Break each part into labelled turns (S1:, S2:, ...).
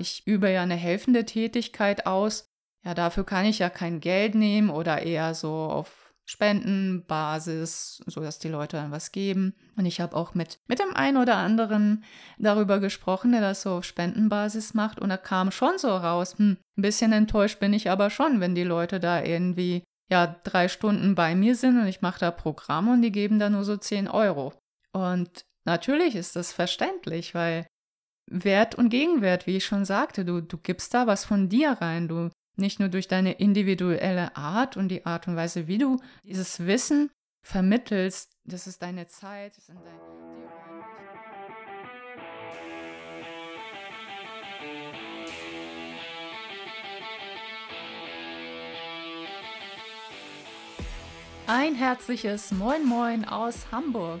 S1: ich übe ja eine helfende Tätigkeit aus. Ja, dafür kann ich ja kein Geld nehmen oder eher so auf Spendenbasis, sodass die Leute dann was geben. Und ich habe auch mit, mit dem einen oder anderen darüber gesprochen, der das so auf Spendenbasis macht. Und da kam schon so raus, hm, ein bisschen enttäuscht bin ich aber schon, wenn die Leute da irgendwie ja drei Stunden bei mir sind und ich mache da Programm und die geben da nur so 10 Euro. Und natürlich ist das verständlich, weil Wert und Gegenwert, wie ich schon sagte, du, du gibst da was von dir rein, du nicht nur durch deine individuelle Art und die Art und Weise, wie du dieses Wissen vermittelst, das ist deine Zeit, das sind deine, Ein herzliches Moin Moin aus Hamburg.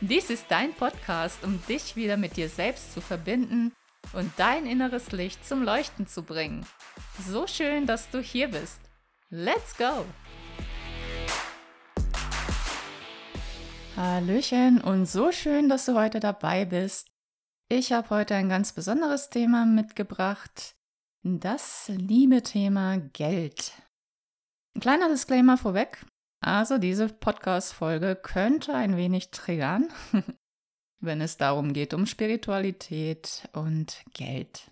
S1: Dies ist dein Podcast, um dich wieder mit dir selbst zu verbinden und dein inneres Licht zum Leuchten zu bringen. So schön, dass du hier bist. Let's go! Hallöchen und so schön, dass du heute dabei bist. Ich habe heute ein ganz besonderes Thema mitgebracht. Das liebe Thema Geld. Ein kleiner Disclaimer vorweg. Also diese Podcast-Folge könnte ein wenig triggern. wenn es darum geht, um Spiritualität und Geld.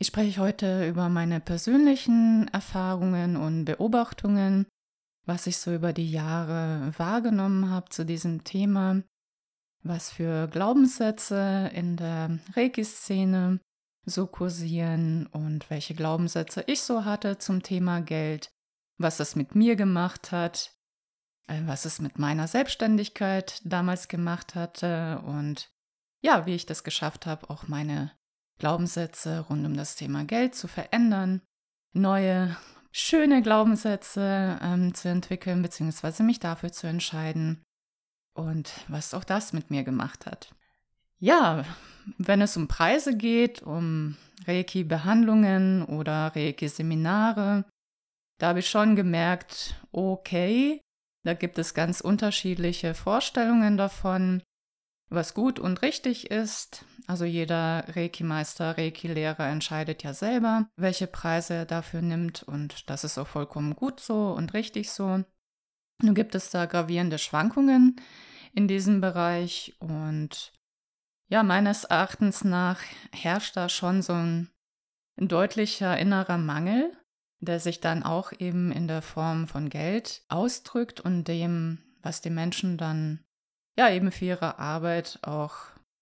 S1: Ich spreche heute über meine persönlichen Erfahrungen und Beobachtungen, was ich so über die Jahre wahrgenommen habe zu diesem Thema, was für Glaubenssätze in der Reiki-Szene so kursieren und welche Glaubenssätze ich so hatte zum Thema Geld, was das mit mir gemacht hat, äh, was es mit meiner Selbstständigkeit damals gemacht hatte und ja, wie ich das geschafft habe, auch meine Glaubenssätze rund um das Thema Geld zu verändern, neue, schöne Glaubenssätze ähm, zu entwickeln, beziehungsweise mich dafür zu entscheiden und was auch das mit mir gemacht hat. Ja, wenn es um Preise geht, um Reiki-Behandlungen oder Reiki-Seminare, da habe ich schon gemerkt, okay, da gibt es ganz unterschiedliche Vorstellungen davon, was gut und richtig ist. Also jeder Reiki-Meister, Reiki-Lehrer entscheidet ja selber, welche Preise er dafür nimmt und das ist auch vollkommen gut so und richtig so. Nun gibt es da gravierende Schwankungen in diesem Bereich und ja, meines Erachtens nach herrscht da schon so ein deutlicher innerer Mangel der sich dann auch eben in der Form von Geld ausdrückt und dem, was die Menschen dann ja eben für ihre Arbeit auch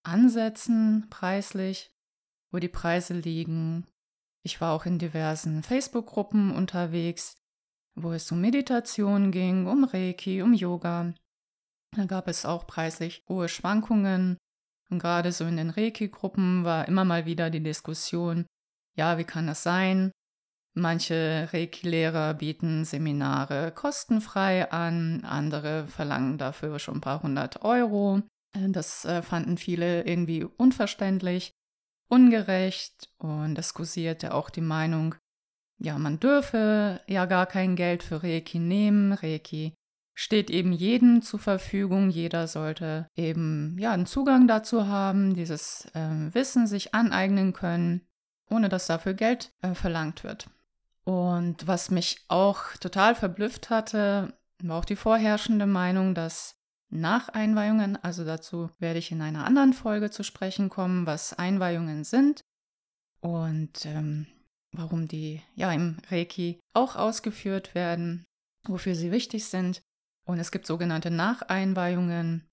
S1: ansetzen preislich, wo die Preise liegen. Ich war auch in diversen Facebook-Gruppen unterwegs, wo es um Meditation ging, um Reiki, um Yoga. Da gab es auch preislich hohe Schwankungen. Und gerade so in den Reiki-Gruppen war immer mal wieder die Diskussion, ja, wie kann das sein, Manche Reiki-Lehrer bieten Seminare kostenfrei an, andere verlangen dafür schon ein paar hundert Euro. Das äh, fanden viele irgendwie unverständlich, ungerecht und es kursierte auch die Meinung, ja, man dürfe ja gar kein Geld für Reiki nehmen. Reiki steht eben jedem zur Verfügung. Jeder sollte eben ja einen Zugang dazu haben, dieses äh, Wissen sich aneignen können, ohne dass dafür Geld äh, verlangt wird. Und was mich auch total verblüfft hatte, war auch die vorherrschende Meinung, dass nach Einweihungen, also dazu werde ich in einer anderen Folge zu sprechen kommen, was Einweihungen sind und ähm, warum die ja im Reiki auch ausgeführt werden, wofür sie wichtig sind. Und es gibt sogenannte Nacheinweihungen,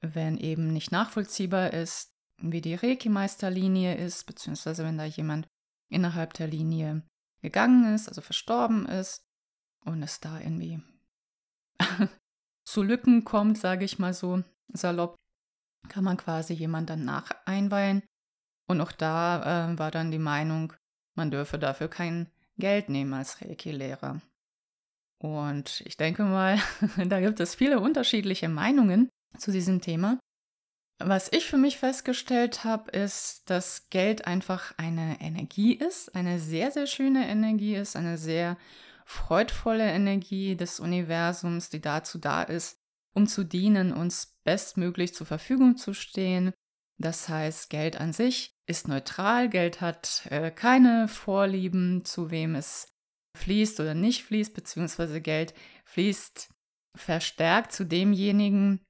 S1: wenn eben nicht nachvollziehbar ist, wie die Reiki-Meisterlinie ist, beziehungsweise wenn da jemand innerhalb der Linie gegangen ist, also verstorben ist und es da irgendwie zu Lücken kommt, sage ich mal so salopp, kann man quasi jemand dann nach einweihen. Und auch da äh, war dann die Meinung, man dürfe dafür kein Geld nehmen als Reiki-Lehrer. Und ich denke mal, da gibt es viele unterschiedliche Meinungen zu diesem Thema. Was ich für mich festgestellt habe, ist, dass Geld einfach eine Energie ist, eine sehr, sehr schöne Energie ist, eine sehr freudvolle Energie des Universums, die dazu da ist, um zu dienen, uns bestmöglich zur Verfügung zu stehen. Das heißt, Geld an sich ist neutral, Geld hat äh, keine Vorlieben, zu wem es fließt oder nicht fließt, beziehungsweise Geld fließt verstärkt zu demjenigen,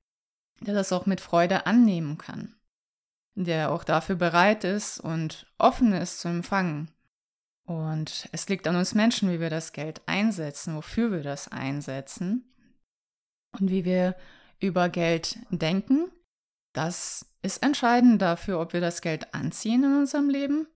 S1: der das auch mit Freude annehmen kann, der auch dafür bereit ist und offen ist zu empfangen. Und es liegt an uns Menschen, wie wir das Geld einsetzen, wofür wir das einsetzen und wie wir über Geld denken. Das ist entscheidend dafür, ob wir das Geld anziehen in unserem Leben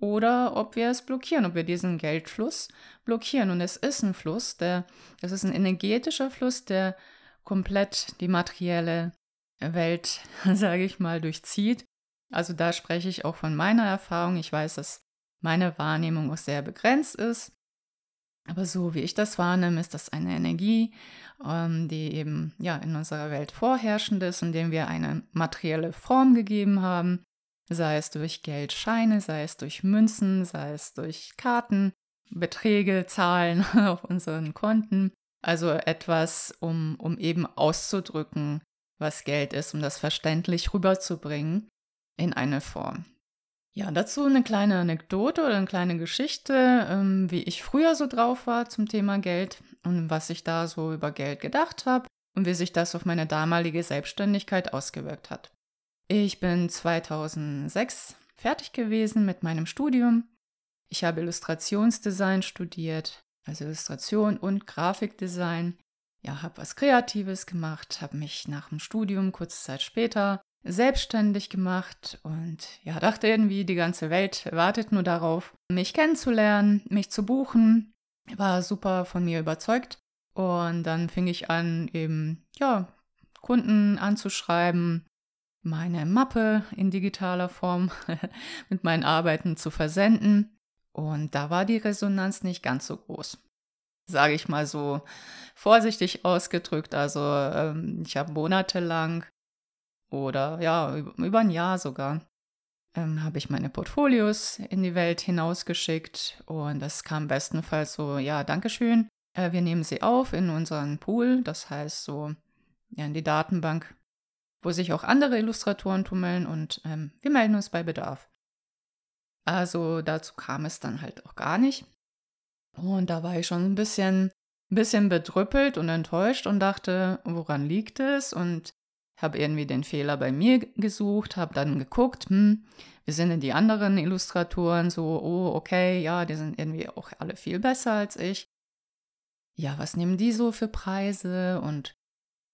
S1: oder ob wir es blockieren, ob wir diesen Geldfluss blockieren. Und es ist ein Fluss, der, es ist ein energetischer Fluss, der komplett die materielle Welt, sage ich mal, durchzieht. Also da spreche ich auch von meiner Erfahrung. Ich weiß, dass meine Wahrnehmung auch sehr begrenzt ist. Aber so wie ich das wahrnehme, ist das eine Energie, ähm, die eben ja in unserer Welt vorherrschend ist, indem wir eine materielle Form gegeben haben, sei es durch Geldscheine, sei es durch Münzen, sei es durch Karten, Beträge, Zahlen auf unseren Konten. Also etwas, um, um eben auszudrücken, was Geld ist, um das verständlich rüberzubringen in eine Form. Ja, dazu eine kleine Anekdote oder eine kleine Geschichte, ähm, wie ich früher so drauf war zum Thema Geld und was ich da so über Geld gedacht habe und wie sich das auf meine damalige Selbstständigkeit ausgewirkt hat. Ich bin 2006 fertig gewesen mit meinem Studium. Ich habe Illustrationsdesign studiert, also Illustration und Grafikdesign ja, habe was Kreatives gemacht, habe mich nach dem Studium kurze Zeit später selbstständig gemacht und ja, dachte irgendwie, die ganze Welt wartet nur darauf, mich kennenzulernen, mich zu buchen. War super von mir überzeugt. Und dann fing ich an, eben, ja, Kunden anzuschreiben, meine Mappe in digitaler Form mit meinen Arbeiten zu versenden. Und da war die Resonanz nicht ganz so groß sage ich mal so vorsichtig ausgedrückt. Also ähm, ich habe monatelang oder ja, über ein Jahr sogar, ähm, habe ich meine Portfolios in die Welt hinausgeschickt und das kam bestenfalls so, ja, Dankeschön. Äh, wir nehmen sie auf in unseren Pool, das heißt so ja, in die Datenbank, wo sich auch andere Illustratoren tummeln und ähm, wir melden uns bei Bedarf. Also dazu kam es dann halt auch gar nicht. Und da war ich schon ein bisschen, ein bisschen bedrüppelt und enttäuscht und dachte, woran liegt es? Und habe irgendwie den Fehler bei mir gesucht, habe dann geguckt, hm, wie sind denn die anderen Illustratoren so, oh, okay, ja, die sind irgendwie auch alle viel besser als ich. Ja, was nehmen die so für Preise? Und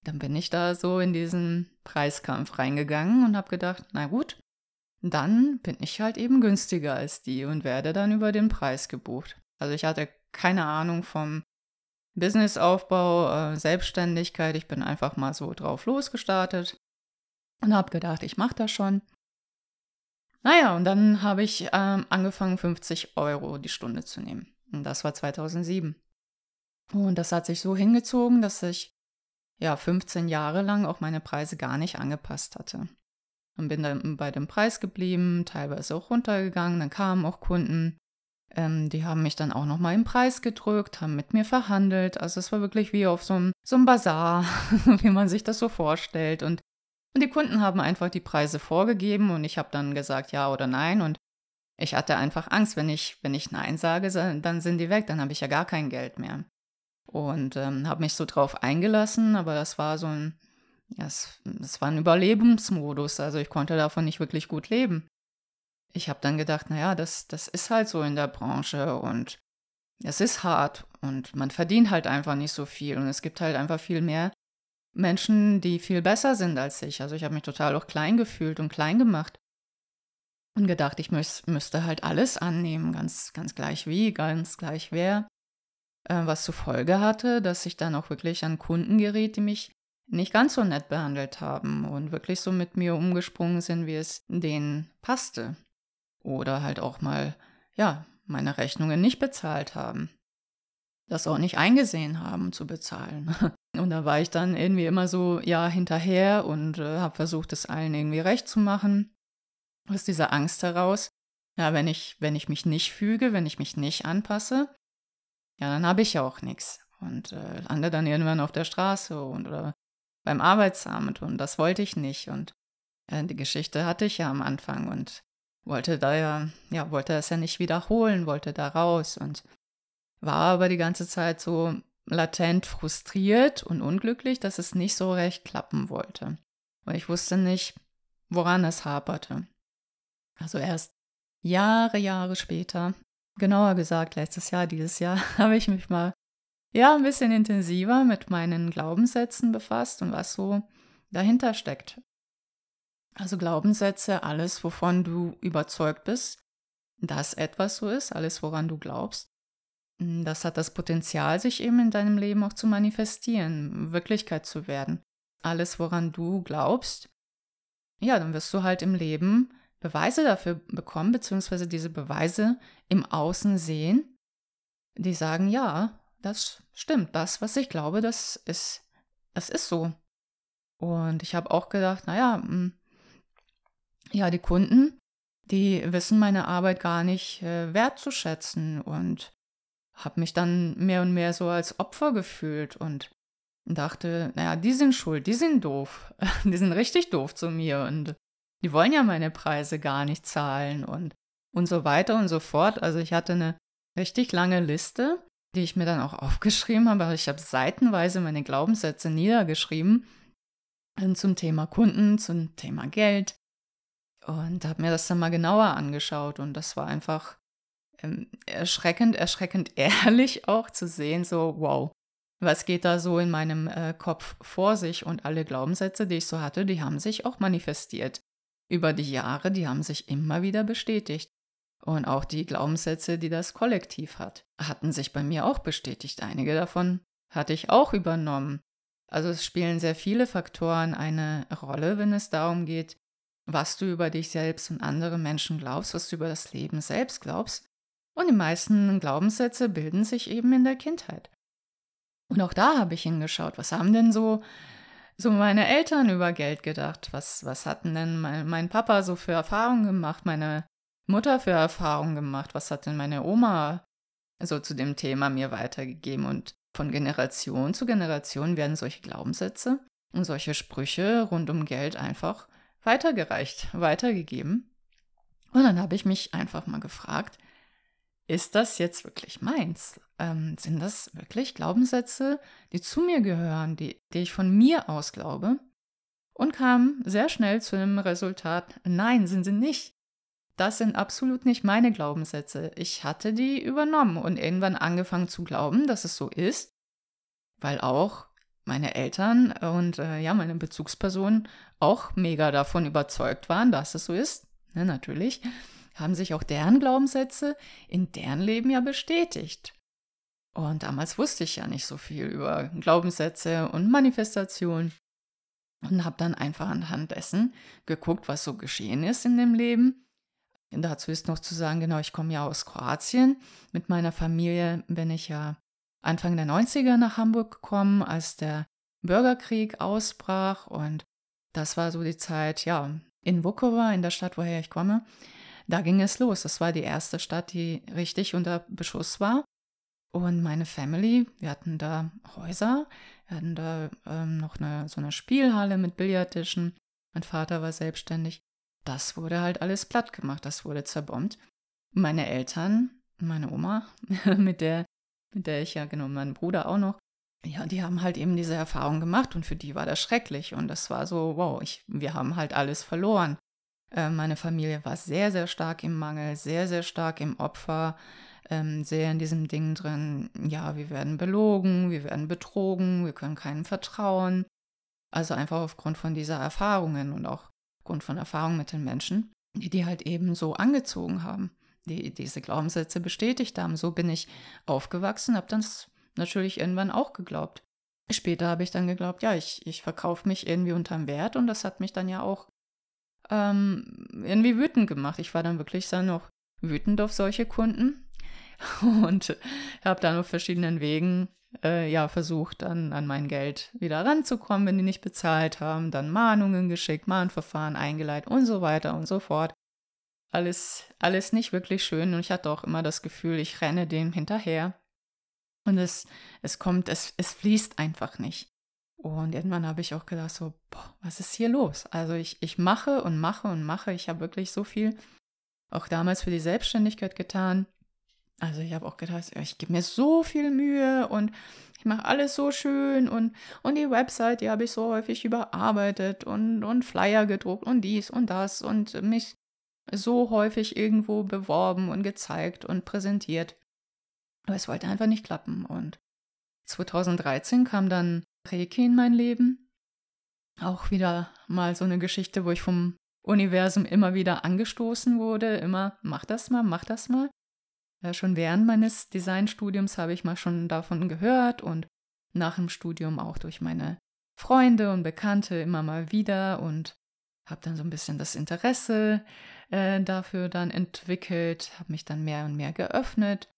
S1: dann bin ich da so in diesen Preiskampf reingegangen und habe gedacht, na gut, dann bin ich halt eben günstiger als die und werde dann über den Preis gebucht. Also ich hatte keine Ahnung vom Businessaufbau, äh, Selbstständigkeit. Ich bin einfach mal so drauf losgestartet und habe gedacht, ich mache das schon. Naja, und dann habe ich ähm, angefangen, 50 Euro die Stunde zu nehmen. Und das war 2007. Und das hat sich so hingezogen, dass ich ja 15 Jahre lang auch meine Preise gar nicht angepasst hatte. Und bin dann bei dem Preis geblieben, teilweise auch runtergegangen. Dann kamen auch Kunden, ähm, die haben mich dann auch nochmal im Preis gedrückt, haben mit mir verhandelt. Also es war wirklich wie auf so einem, so einem Bazar, wie man sich das so vorstellt. Und, und die Kunden haben einfach die Preise vorgegeben und ich habe dann gesagt ja oder nein. Und ich hatte einfach Angst, wenn ich, wenn ich Nein sage, dann sind die weg, dann habe ich ja gar kein Geld mehr. Und ähm, habe mich so drauf eingelassen, aber das war so ein, ja, es, war ein Überlebensmodus. Also ich konnte davon nicht wirklich gut leben ich habe dann gedacht, naja, das, das ist halt so in der Branche und es ist hart und man verdient halt einfach nicht so viel und es gibt halt einfach viel mehr Menschen, die viel besser sind als ich. Also ich habe mich total auch klein gefühlt und klein gemacht und gedacht, ich müß, müsste halt alles annehmen, ganz, ganz gleich wie, ganz gleich wer. Äh, was zur Folge hatte, dass ich dann auch wirklich an Kunden geriet, die mich nicht ganz so nett behandelt haben und wirklich so mit mir umgesprungen sind, wie es denen passte. Oder halt auch mal, ja, meine Rechnungen nicht bezahlt haben. Das auch nicht eingesehen haben zu bezahlen. Und da war ich dann irgendwie immer so, ja, hinterher und äh, habe versucht, es allen irgendwie recht zu machen. Aus dieser Angst heraus, ja, wenn ich, wenn ich mich nicht füge, wenn ich mich nicht anpasse, ja, dann habe ich ja auch nichts. Und äh, lande dann irgendwann auf der Straße und oder beim Arbeitsamt und das wollte ich nicht. Und äh, die Geschichte hatte ich ja am Anfang und wollte da ja, ja, wollte es ja nicht wiederholen, wollte da raus und war aber die ganze Zeit so latent frustriert und unglücklich, dass es nicht so recht klappen wollte. Und ich wusste nicht, woran es haperte. Also erst Jahre, Jahre später, genauer gesagt letztes Jahr, dieses Jahr, habe ich mich mal ja ein bisschen intensiver mit meinen Glaubenssätzen befasst und was so dahinter steckt. Also Glaubenssätze, alles, wovon du überzeugt bist, dass etwas so ist, alles, woran du glaubst. Hm, das hat das Potenzial, sich eben in deinem Leben auch zu manifestieren, Wirklichkeit zu werden. Alles, woran du glaubst, ja, dann wirst du halt im Leben Beweise dafür bekommen, beziehungsweise diese Beweise im Außen sehen, die sagen, ja, das stimmt, das, was ich glaube, das ist, das ist so. Und ich habe auch gedacht, naja, hm, ja, die Kunden, die wissen meine Arbeit gar nicht äh, wertzuschätzen und habe mich dann mehr und mehr so als Opfer gefühlt und dachte, naja, die sind schuld, die sind doof, die sind richtig doof zu mir und die wollen ja meine Preise gar nicht zahlen und, und so weiter und so fort. Also ich hatte eine richtig lange Liste, die ich mir dann auch aufgeschrieben habe. Also ich habe seitenweise meine Glaubenssätze niedergeschrieben zum Thema Kunden, zum Thema Geld und habe mir das dann mal genauer angeschaut und das war einfach ähm, erschreckend, erschreckend ehrlich auch zu sehen, so wow, was geht da so in meinem äh, Kopf vor sich und alle Glaubenssätze, die ich so hatte, die haben sich auch manifestiert. Über die Jahre, die haben sich immer wieder bestätigt. Und auch die Glaubenssätze, die das Kollektiv hat, hatten sich bei mir auch bestätigt. Einige davon hatte ich auch übernommen. Also es spielen sehr viele Faktoren eine Rolle, wenn es darum geht, was du über dich selbst und andere Menschen glaubst, was du über das Leben selbst glaubst. Und die meisten Glaubenssätze bilden sich eben in der Kindheit. Und auch da habe ich hingeschaut, was haben denn so, so meine Eltern über Geld gedacht? Was, was hatten denn mein, mein Papa so für Erfahrungen gemacht, meine Mutter für Erfahrungen gemacht? Was hat denn meine Oma so zu dem Thema mir weitergegeben? Und von Generation zu Generation werden solche Glaubenssätze und solche Sprüche rund um Geld einfach weitergereicht, weitergegeben. Und dann habe ich mich einfach mal gefragt, ist das jetzt wirklich meins? Ähm, sind das wirklich Glaubenssätze, die zu mir gehören, die, die ich von mir aus glaube? Und kam sehr schnell zu dem Resultat, nein, sind sie nicht. Das sind absolut nicht meine Glaubenssätze. Ich hatte die übernommen und irgendwann angefangen zu glauben, dass es so ist, weil auch meine Eltern und äh, ja, meine Bezugspersonen auch mega davon überzeugt waren, dass es so ist. Ne, natürlich haben sich auch deren Glaubenssätze in deren Leben ja bestätigt. Und damals wusste ich ja nicht so viel über Glaubenssätze und Manifestation und habe dann einfach anhand dessen geguckt, was so geschehen ist in dem Leben. Dazu ist noch zu sagen, genau, ich komme ja aus Kroatien. Mit meiner Familie bin ich ja Anfang der 90er nach Hamburg gekommen, als der Bürgerkrieg ausbrach. Und das war so die Zeit, ja, in Vukovar, in der Stadt, woher ich komme. Da ging es los. Das war die erste Stadt, die richtig unter Beschuss war. Und meine Family, wir hatten da Häuser, wir hatten da ähm, noch eine, so eine Spielhalle mit Billardtischen. Mein Vater war selbstständig. Das wurde halt alles platt gemacht, das wurde zerbombt. Meine Eltern, meine Oma, mit der mit der ich ja, genau, mein Bruder auch noch, ja, die haben halt eben diese Erfahrung gemacht und für die war das schrecklich. Und das war so, wow, ich, wir haben halt alles verloren. Äh, meine Familie war sehr, sehr stark im Mangel, sehr, sehr stark im Opfer, ähm, sehr in diesem Ding drin, ja, wir werden belogen, wir werden betrogen, wir können keinem vertrauen. Also einfach aufgrund von dieser Erfahrungen und auch aufgrund von Erfahrungen mit den Menschen, die die halt eben so angezogen haben die diese Glaubenssätze bestätigt haben. So bin ich aufgewachsen, habe das natürlich irgendwann auch geglaubt. Später habe ich dann geglaubt, ja, ich, ich verkaufe mich irgendwie unterm Wert und das hat mich dann ja auch ähm, irgendwie wütend gemacht. Ich war dann wirklich dann noch wütend auf solche Kunden, und habe dann auf verschiedenen Wegen äh, ja versucht, dann an mein Geld wieder ranzukommen, wenn die nicht bezahlt haben, dann Mahnungen geschickt, Mahnverfahren eingeleitet und so weiter und so fort. Alles, alles nicht wirklich schön und ich hatte auch immer das Gefühl, ich renne dem hinterher und es, es kommt, es, es fließt einfach nicht. Und irgendwann habe ich auch gedacht, so, boah, was ist hier los? Also ich, ich mache und mache und mache. Ich habe wirklich so viel auch damals für die Selbstständigkeit getan. Also ich habe auch gedacht, ich gebe mir so viel Mühe und ich mache alles so schön und, und die Website, die habe ich so häufig überarbeitet und, und Flyer gedruckt und dies und das und mich so häufig irgendwo beworben und gezeigt und präsentiert. Aber es wollte einfach nicht klappen. Und 2013 kam dann Reiki in mein Leben. Auch wieder mal so eine Geschichte, wo ich vom Universum immer wieder angestoßen wurde. Immer, mach das mal, mach das mal. Ja, schon während meines Designstudiums habe ich mal schon davon gehört und nach dem Studium auch durch meine Freunde und Bekannte immer mal wieder und habe dann so ein bisschen das Interesse äh, dafür dann entwickelt, habe mich dann mehr und mehr geöffnet.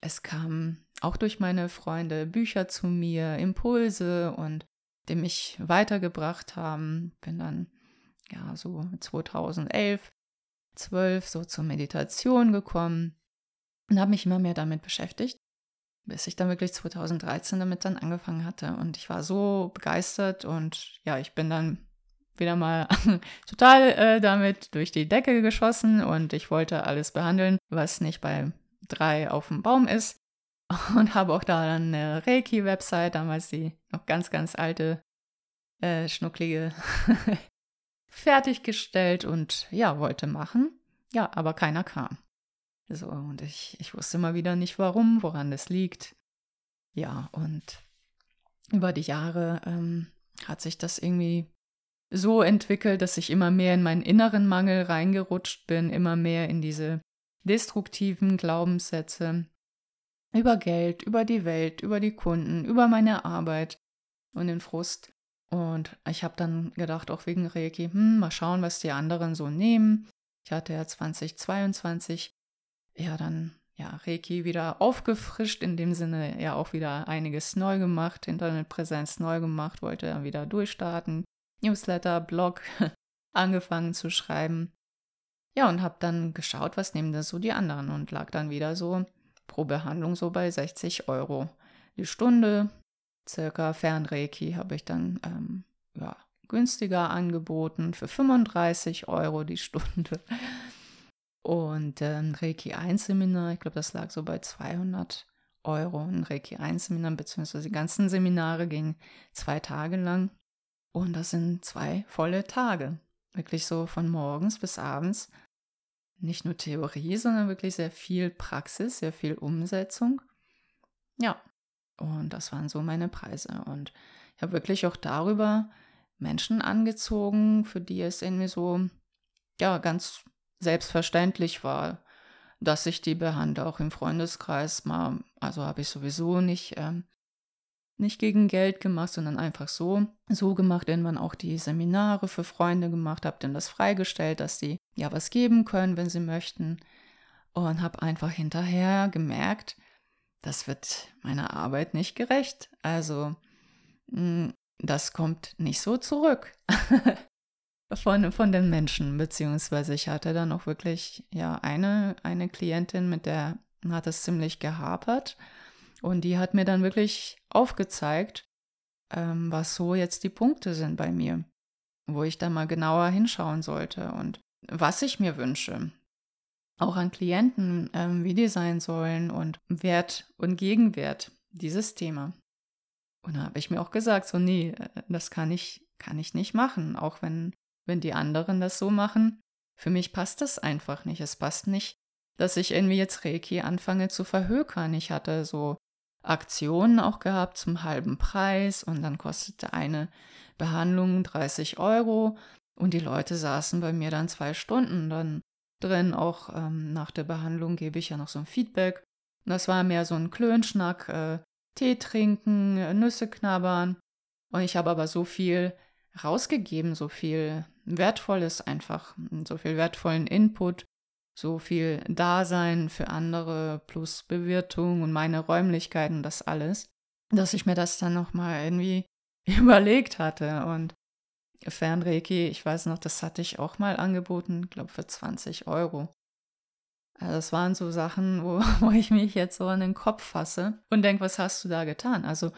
S1: Es kamen auch durch meine Freunde Bücher zu mir, Impulse und die mich weitergebracht haben. Bin dann ja so 2011, 12 so zur Meditation gekommen und habe mich immer mehr damit beschäftigt, bis ich dann wirklich 2013 damit dann angefangen hatte. Und ich war so begeistert und ja, ich bin dann wieder mal total äh, damit durch die Decke geschossen und ich wollte alles behandeln, was nicht bei drei auf dem Baum ist. Und habe auch da dann eine Reiki-Website, damals die noch ganz, ganz alte, äh, schnucklige, fertiggestellt und ja, wollte machen. Ja, aber keiner kam. So, und ich, ich wusste immer wieder nicht warum, woran das liegt. Ja, und über die Jahre ähm, hat sich das irgendwie so entwickelt, dass ich immer mehr in meinen inneren Mangel reingerutscht bin, immer mehr in diese destruktiven Glaubenssätze über Geld, über die Welt, über die Kunden, über meine Arbeit und den Frust. Und ich habe dann gedacht, auch wegen Reiki, hm, mal schauen, was die anderen so nehmen. Ich hatte ja 2022 ja dann ja Reiki wieder aufgefrischt, in dem Sinne ja auch wieder einiges neu gemacht, Internetpräsenz neu gemacht, wollte dann wieder durchstarten, Newsletter, Blog angefangen zu schreiben. Ja, und habe dann geschaut, was nehmen denn so die anderen und lag dann wieder so pro Behandlung so bei 60 Euro die Stunde. Circa Fernreiki habe ich dann ähm, ja, günstiger angeboten für 35 Euro die Stunde. Und ähm, Reiki 1 Seminar, ich glaube, das lag so bei 200 Euro. Ein Reiki 1 Seminar, beziehungsweise die ganzen Seminare gingen zwei Tage lang. Und das sind zwei volle Tage. Wirklich so von morgens bis abends. Nicht nur Theorie, sondern wirklich sehr viel Praxis, sehr viel Umsetzung. Ja, und das waren so meine Preise. Und ich habe wirklich auch darüber Menschen angezogen, für die es irgendwie so, ja, ganz selbstverständlich war, dass ich die behandle, auch im Freundeskreis mal. Also habe ich sowieso nicht, ähm, nicht gegen Geld gemacht, sondern einfach so, so gemacht, man auch die Seminare für Freunde gemacht, habe dann das freigestellt, dass die ja was geben können, wenn sie möchten. Und habe einfach hinterher gemerkt, das wird meiner Arbeit nicht gerecht. Also, hm, das kommt nicht so zurück. von, von den Menschen, beziehungsweise ich hatte dann auch wirklich ja eine, eine Klientin, mit der hat es ziemlich gehapert und die hat mir dann wirklich aufgezeigt, ähm, was so jetzt die Punkte sind bei mir, wo ich dann mal genauer hinschauen sollte und was ich mir wünsche. Auch an Klienten, ähm, wie die sein sollen und Wert und Gegenwert, dieses Thema. Und da habe ich mir auch gesagt, so nee, äh, das kann ich, kann ich nicht machen, auch wenn wenn die anderen das so machen. Für mich passt das einfach nicht. Es passt nicht, dass ich irgendwie jetzt Reiki anfange zu verhökern. Ich hatte so Aktionen auch gehabt zum halben Preis und dann kostete eine Behandlung 30 Euro und die Leute saßen bei mir dann zwei Stunden dann drin. Auch ähm, nach der Behandlung gebe ich ja noch so ein Feedback. Und das war mehr so ein Klönschnack, äh, Tee trinken, Nüsse knabbern. Und ich habe aber so viel rausgegeben, so viel Wertvolles einfach, so viel wertvollen Input so viel Dasein für andere plus Bewirtung und meine Räumlichkeiten, das alles, dass ich mir das dann nochmal irgendwie überlegt hatte. Und Fernreiki, ich weiß noch, das hatte ich auch mal angeboten, glaube für 20 Euro. Also das waren so Sachen, wo, wo ich mich jetzt so an den Kopf fasse und denke, was hast du da getan? Also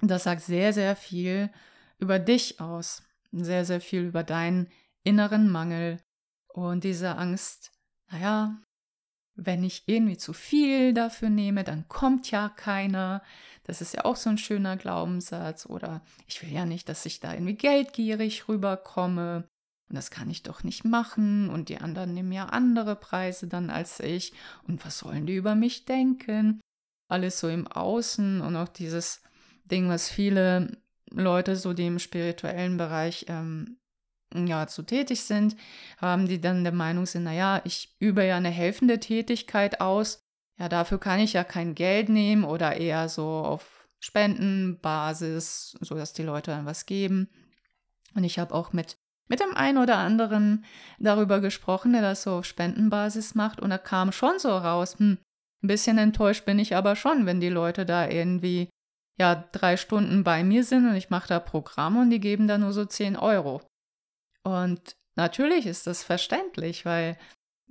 S1: das sagt sehr, sehr viel über dich aus, sehr, sehr viel über deinen inneren Mangel und diese Angst, naja, wenn ich irgendwie zu viel dafür nehme, dann kommt ja keiner. Das ist ja auch so ein schöner Glaubenssatz. Oder ich will ja nicht, dass ich da irgendwie geldgierig rüberkomme. Und das kann ich doch nicht machen. Und die anderen nehmen ja andere Preise dann als ich. Und was sollen die über mich denken? Alles so im Außen und auch dieses Ding, was viele Leute so, die im spirituellen Bereich ähm, ja, zu tätig sind, haben die dann der Meinung sind, naja, ich übe ja eine helfende Tätigkeit aus, ja, dafür kann ich ja kein Geld nehmen oder eher so auf Spendenbasis, sodass die Leute dann was geben. Und ich habe auch mit, mit dem einen oder anderen darüber gesprochen, der das so auf Spendenbasis macht und da kam schon so raus, hm, ein bisschen enttäuscht bin ich aber schon, wenn die Leute da irgendwie ja drei Stunden bei mir sind und ich mache da Programm und die geben da nur so 10 Euro. Und natürlich ist das verständlich, weil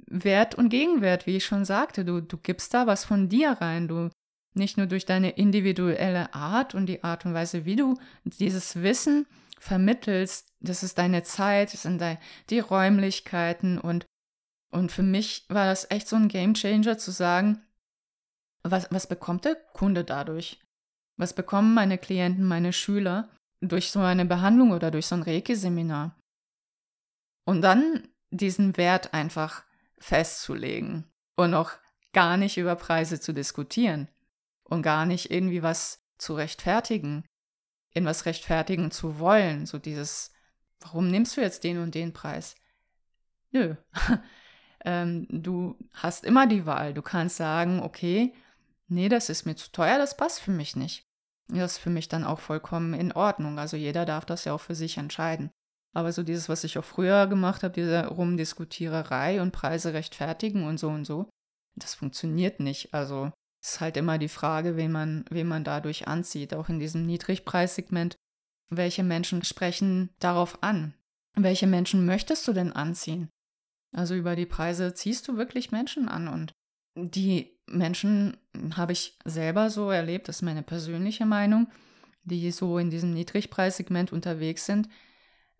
S1: Wert und Gegenwert, wie ich schon sagte, du, du gibst da was von dir rein. Du nicht nur durch deine individuelle Art und die Art und Weise, wie du dieses Wissen vermittelst, das ist deine Zeit, das sind die Räumlichkeiten und, und für mich war das echt so ein Gamechanger zu sagen, was, was bekommt der Kunde dadurch? Was bekommen meine Klienten, meine Schüler durch so eine Behandlung oder durch so ein Reiki-Seminar? Und dann diesen Wert einfach festzulegen und auch gar nicht über Preise zu diskutieren und gar nicht irgendwie was zu rechtfertigen, in was rechtfertigen zu wollen, so dieses, warum nimmst du jetzt den und den Preis? Nö. ähm, du hast immer die Wahl. Du kannst sagen, okay, nee, das ist mir zu teuer, das passt für mich nicht. Das ist für mich dann auch vollkommen in Ordnung. Also jeder darf das ja auch für sich entscheiden. Aber so dieses, was ich auch früher gemacht habe, diese Rumdiskutiererei und Preise rechtfertigen und so und so, das funktioniert nicht. Also es ist halt immer die Frage, wen man, wen man dadurch anzieht. Auch in diesem Niedrigpreissegment, welche Menschen sprechen darauf an? Welche Menschen möchtest du denn anziehen? Also über die Preise ziehst du wirklich Menschen an und die Menschen habe ich selber so erlebt, das ist meine persönliche Meinung, die so in diesem Niedrigpreissegment unterwegs sind,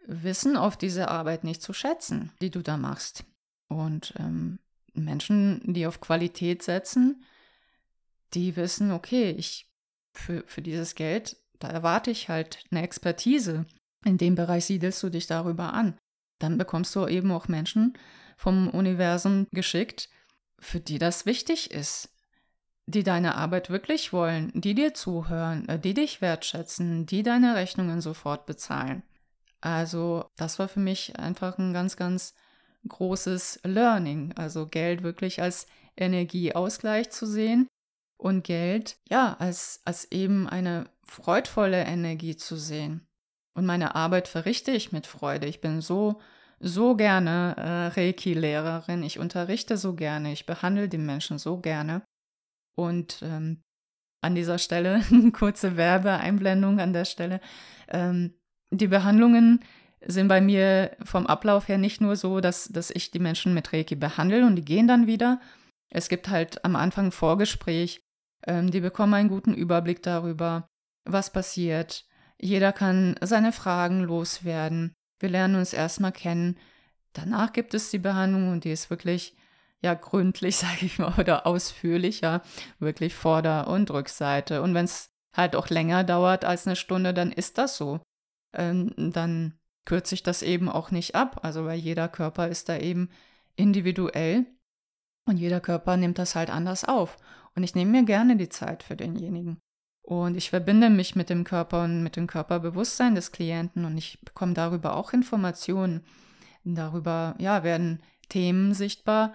S1: wissen auf diese Arbeit nicht zu schätzen, die du da machst. Und ähm, Menschen, die auf Qualität setzen, die wissen, okay, ich für, für dieses Geld, da erwarte ich halt eine Expertise. In dem Bereich siedelst du dich darüber an. Dann bekommst du eben auch Menschen vom Universum geschickt, für die das wichtig ist, die deine Arbeit wirklich wollen, die dir zuhören, äh, die dich wertschätzen, die deine Rechnungen sofort bezahlen. Also das war für mich einfach ein ganz, ganz großes Learning. Also Geld wirklich als Energieausgleich zu sehen und Geld, ja, als, als eben eine freudvolle Energie zu sehen. Und meine Arbeit verrichte ich mit Freude. Ich bin so, so gerne äh, Reiki-Lehrerin. Ich unterrichte so gerne. Ich behandle die Menschen so gerne. Und ähm, an dieser Stelle, kurze Werbeeinblendung an der Stelle. Ähm, die Behandlungen sind bei mir vom Ablauf her nicht nur so, dass, dass ich die Menschen mit Reiki behandle und die gehen dann wieder. Es gibt halt am Anfang ein Vorgespräch. Ähm, die bekommen einen guten Überblick darüber, was passiert. Jeder kann seine Fragen loswerden. Wir lernen uns erstmal kennen. Danach gibt es die Behandlung und die ist wirklich ja gründlich, sage ich mal, oder ausführlicher, wirklich Vorder- und Rückseite. Und wenn es halt auch länger dauert als eine Stunde, dann ist das so ähm, dann kürze ich das eben auch nicht ab. Also weil jeder Körper ist da eben individuell und jeder Körper nimmt das halt anders auf. Und ich nehme mir gerne die Zeit für denjenigen. Und ich verbinde mich mit dem Körper und mit dem Körperbewusstsein des Klienten und ich bekomme darüber auch Informationen. Darüber ja, werden Themen sichtbar,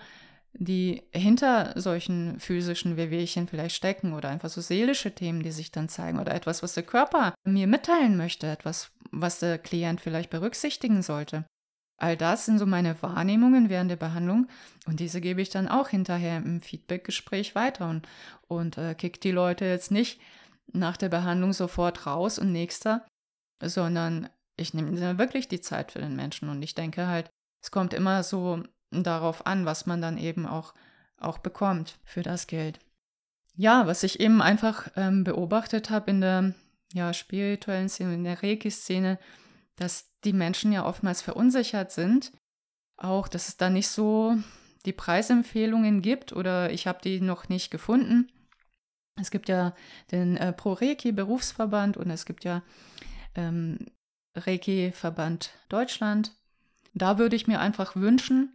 S1: die hinter solchen physischen Wehwehchen vielleicht stecken oder einfach so seelische Themen, die sich dann zeigen oder etwas, was der Körper mir mitteilen möchte, etwas, was der Klient vielleicht berücksichtigen sollte. all das sind so meine Wahrnehmungen während der Behandlung und diese gebe ich dann auch hinterher im Feedbackgespräch weiter und, und äh, kick die Leute jetzt nicht nach der Behandlung sofort raus und nächster, sondern ich nehme wirklich die Zeit für den Menschen und ich denke halt, es kommt immer so darauf an, was man dann eben auch, auch bekommt für das Geld. Ja, was ich eben einfach ähm, beobachtet habe in der ja, spirituellen Szene, in der Reiki-Szene, dass die Menschen ja oftmals verunsichert sind. Auch, dass es da nicht so die Preisempfehlungen gibt oder ich habe die noch nicht gefunden. Es gibt ja den äh, Pro-Reiki-Berufsverband und es gibt ja ähm, Reiki-Verband Deutschland. Da würde ich mir einfach wünschen,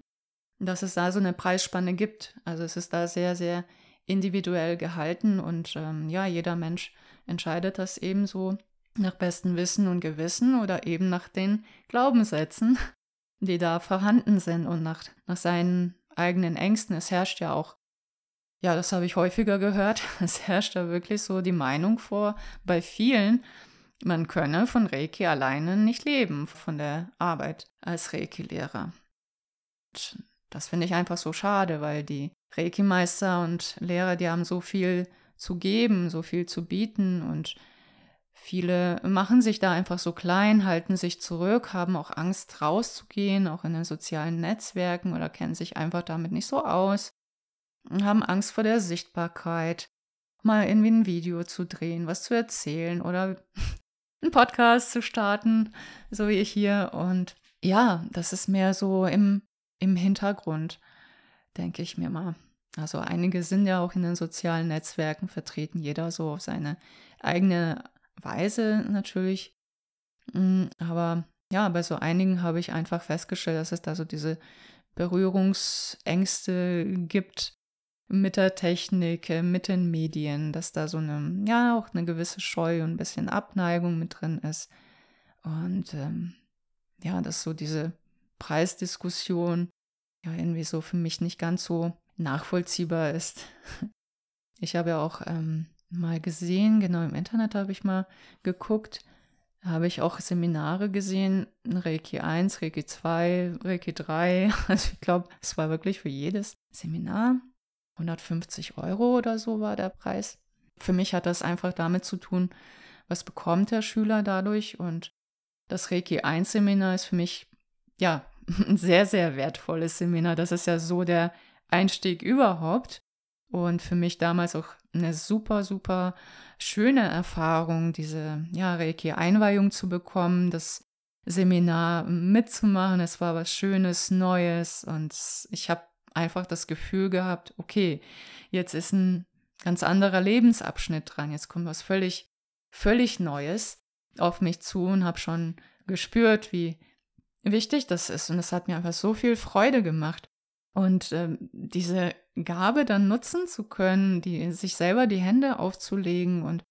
S1: dass es da so eine Preisspanne gibt. Also es ist da sehr, sehr individuell gehalten und ähm, ja, jeder Mensch entscheidet das ebenso nach bestem Wissen und Gewissen oder eben nach den Glaubenssätzen, die da vorhanden sind und nach, nach seinen eigenen Ängsten. Es herrscht ja auch, ja, das habe ich häufiger gehört, es herrscht da wirklich so die Meinung vor bei vielen, man könne von Reiki alleine nicht leben, von der Arbeit als Reiki-Lehrer. Das finde ich einfach so schade, weil die Reiki-Meister und Lehrer, die haben so viel zu geben, so viel zu bieten und viele machen sich da einfach so klein, halten sich zurück, haben auch Angst rauszugehen, auch in den sozialen Netzwerken oder kennen sich einfach damit nicht so aus, haben Angst vor der Sichtbarkeit, mal irgendwie ein Video zu drehen, was zu erzählen oder einen Podcast zu starten, so wie ich hier. Und ja, das ist mehr so im, im Hintergrund, denke ich mir mal. Also einige sind ja auch in den sozialen Netzwerken vertreten, jeder so auf seine eigene Weise natürlich. Mm, aber ja, bei so einigen habe ich einfach festgestellt, dass es da so diese Berührungsängste gibt mit der Technik, äh, mit den Medien, dass da so eine, ja, auch eine gewisse Scheu und ein bisschen Abneigung mit drin ist. Und ähm, ja, dass so diese Preisdiskussion ja irgendwie so für mich nicht ganz so nachvollziehbar ist. Ich habe ja auch ähm, mal gesehen, genau im Internet habe ich mal geguckt, habe ich auch Seminare gesehen, Reiki 1, Reiki 2, Reiki 3. Also ich glaube, es war wirklich für jedes Seminar 150 Euro oder so war der Preis. Für mich hat das einfach damit zu tun, was bekommt der Schüler dadurch und das Reiki 1 Seminar ist für mich ja ein sehr, sehr wertvolles Seminar. Das ist ja so der Einstieg überhaupt und für mich damals auch eine super, super schöne Erfahrung, diese ja, Reiki-Einweihung zu bekommen, das Seminar mitzumachen. Es war was Schönes, Neues und ich habe einfach das Gefühl gehabt, okay, jetzt ist ein ganz anderer Lebensabschnitt dran, jetzt kommt was völlig, völlig Neues auf mich zu und habe schon gespürt, wie wichtig das ist. Und es hat mir einfach so viel Freude gemacht. Und äh, diese Gabe dann nutzen zu können, die, sich selber die Hände aufzulegen und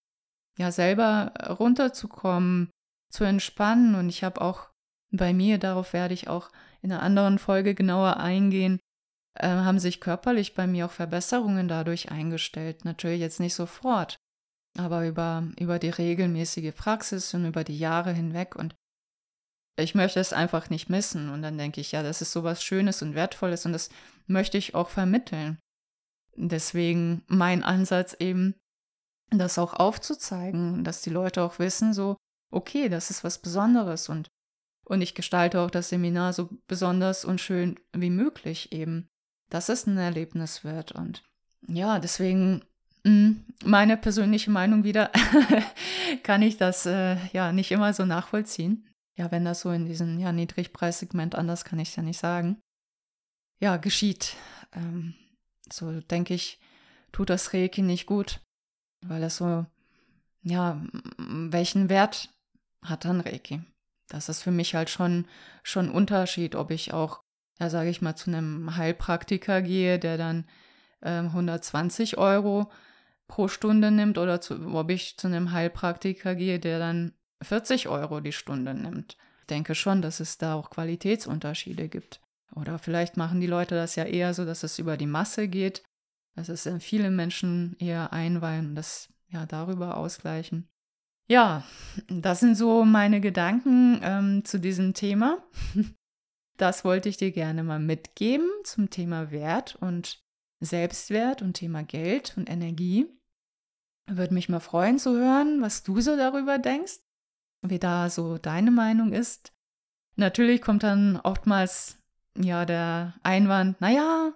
S1: ja selber runterzukommen, zu entspannen. Und ich habe auch bei mir, darauf werde ich auch in einer anderen Folge genauer eingehen, äh, haben sich körperlich bei mir auch Verbesserungen dadurch eingestellt. Natürlich jetzt nicht sofort, aber über, über die regelmäßige Praxis und über die Jahre hinweg. Und ich möchte es einfach nicht missen. Und dann denke ich, ja, das ist sowas Schönes und Wertvolles und das möchte ich auch vermitteln. Deswegen mein Ansatz eben, das auch aufzuzeigen, dass die Leute auch wissen, so, okay, das ist was Besonderes und, und ich gestalte auch das Seminar so besonders und schön wie möglich eben dass es ein Erlebnis wird. Und ja, deswegen mm, meine persönliche Meinung wieder, kann ich das äh, ja nicht immer so nachvollziehen. Ja, wenn das so in diesem ja, Niedrigpreissegment anders kann ich es ja nicht sagen. Ja, geschieht. Ähm, so denke ich, tut das Reiki nicht gut, weil es so, ja, welchen Wert hat dann Reiki? Das ist für mich halt schon, schon ein Unterschied, ob ich auch ja, sage ich mal, zu einem Heilpraktiker gehe, der dann äh, 120 Euro pro Stunde nimmt oder zu, ob ich zu einem Heilpraktiker gehe, der dann 40 Euro die Stunde nimmt. Ich denke schon, dass es da auch Qualitätsunterschiede gibt. Oder vielleicht machen die Leute das ja eher so, dass es über die Masse geht, dass es viele Menschen eher einweihen und das ja darüber ausgleichen. Ja, das sind so meine Gedanken ähm, zu diesem Thema. das wollte ich dir gerne mal mitgeben zum Thema Wert und Selbstwert und Thema Geld und Energie. Würde mich mal freuen zu hören, was du so darüber denkst, wie da so deine Meinung ist. Natürlich kommt dann oftmals ja der Einwand, naja,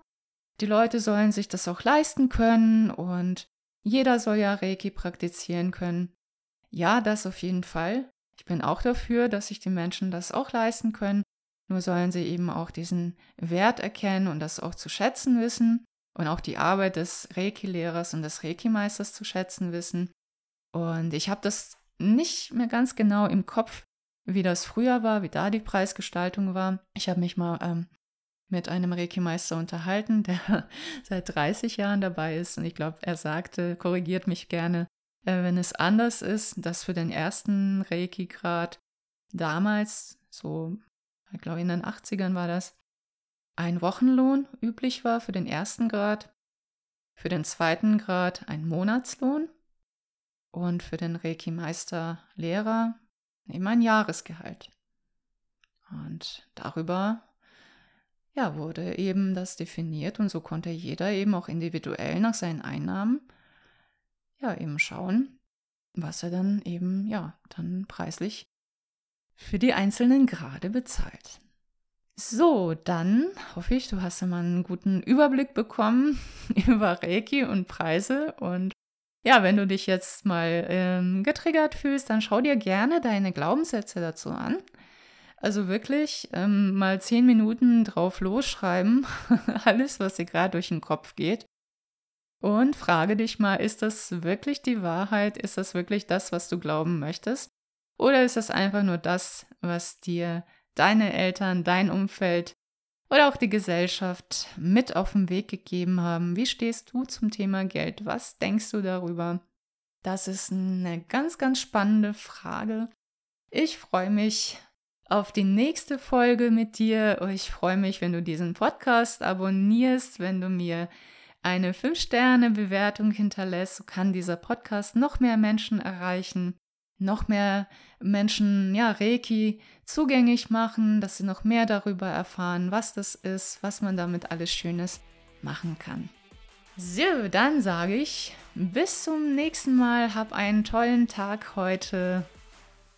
S1: die Leute sollen sich das auch leisten können und jeder soll ja Reiki praktizieren können. Ja, das auf jeden Fall. Ich bin auch dafür, dass sich die Menschen das auch leisten können. Nur sollen sie eben auch diesen Wert erkennen und das auch zu schätzen wissen und auch die Arbeit des Reiki-Lehrers und des Reiki-Meisters zu schätzen wissen. Und ich habe das nicht mehr ganz genau im Kopf, wie das früher war, wie da die Preisgestaltung war. Ich habe mich mal ähm, mit einem Reiki-Meister unterhalten, der seit 30 Jahren dabei ist. Und ich glaube, er sagte, korrigiert mich gerne, äh, wenn es anders ist, dass für den ersten Reiki-Grad damals, so, ich glaube in den 80ern war das, ein Wochenlohn üblich war für den ersten Grad, für den zweiten Grad ein Monatslohn und für den Reiki-Meister-Lehrer eben ein Jahresgehalt. Und darüber ja, wurde eben das definiert und so konnte jeder eben auch individuell nach seinen Einnahmen ja eben schauen, was er dann eben ja dann preislich für die einzelnen Grade bezahlt. So, dann hoffe ich, du hast mal einen guten Überblick bekommen über Reiki und Preise. Und ja, wenn du dich jetzt mal ähm, getriggert fühlst, dann schau dir gerne deine Glaubenssätze dazu an. Also wirklich ähm, mal zehn Minuten drauf losschreiben, alles, was dir gerade durch den Kopf geht. Und frage dich mal, ist das wirklich die Wahrheit? Ist das wirklich das, was du glauben möchtest? Oder ist das einfach nur das, was dir deine Eltern, dein Umfeld oder auch die Gesellschaft mit auf den Weg gegeben haben? Wie stehst du zum Thema Geld? Was denkst du darüber? Das ist eine ganz, ganz spannende Frage. Ich freue mich auf die nächste Folge mit dir. Ich freue mich, wenn du diesen Podcast abonnierst, wenn du mir eine 5-Sterne-Bewertung hinterlässt. So kann dieser Podcast noch mehr Menschen erreichen, noch mehr Menschen, ja, Reiki zugänglich machen, dass sie noch mehr darüber erfahren, was das ist, was man damit alles Schönes machen kann. So, dann sage ich bis zum nächsten Mal. Hab einen tollen Tag heute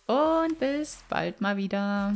S1: und bis bald mal wieder.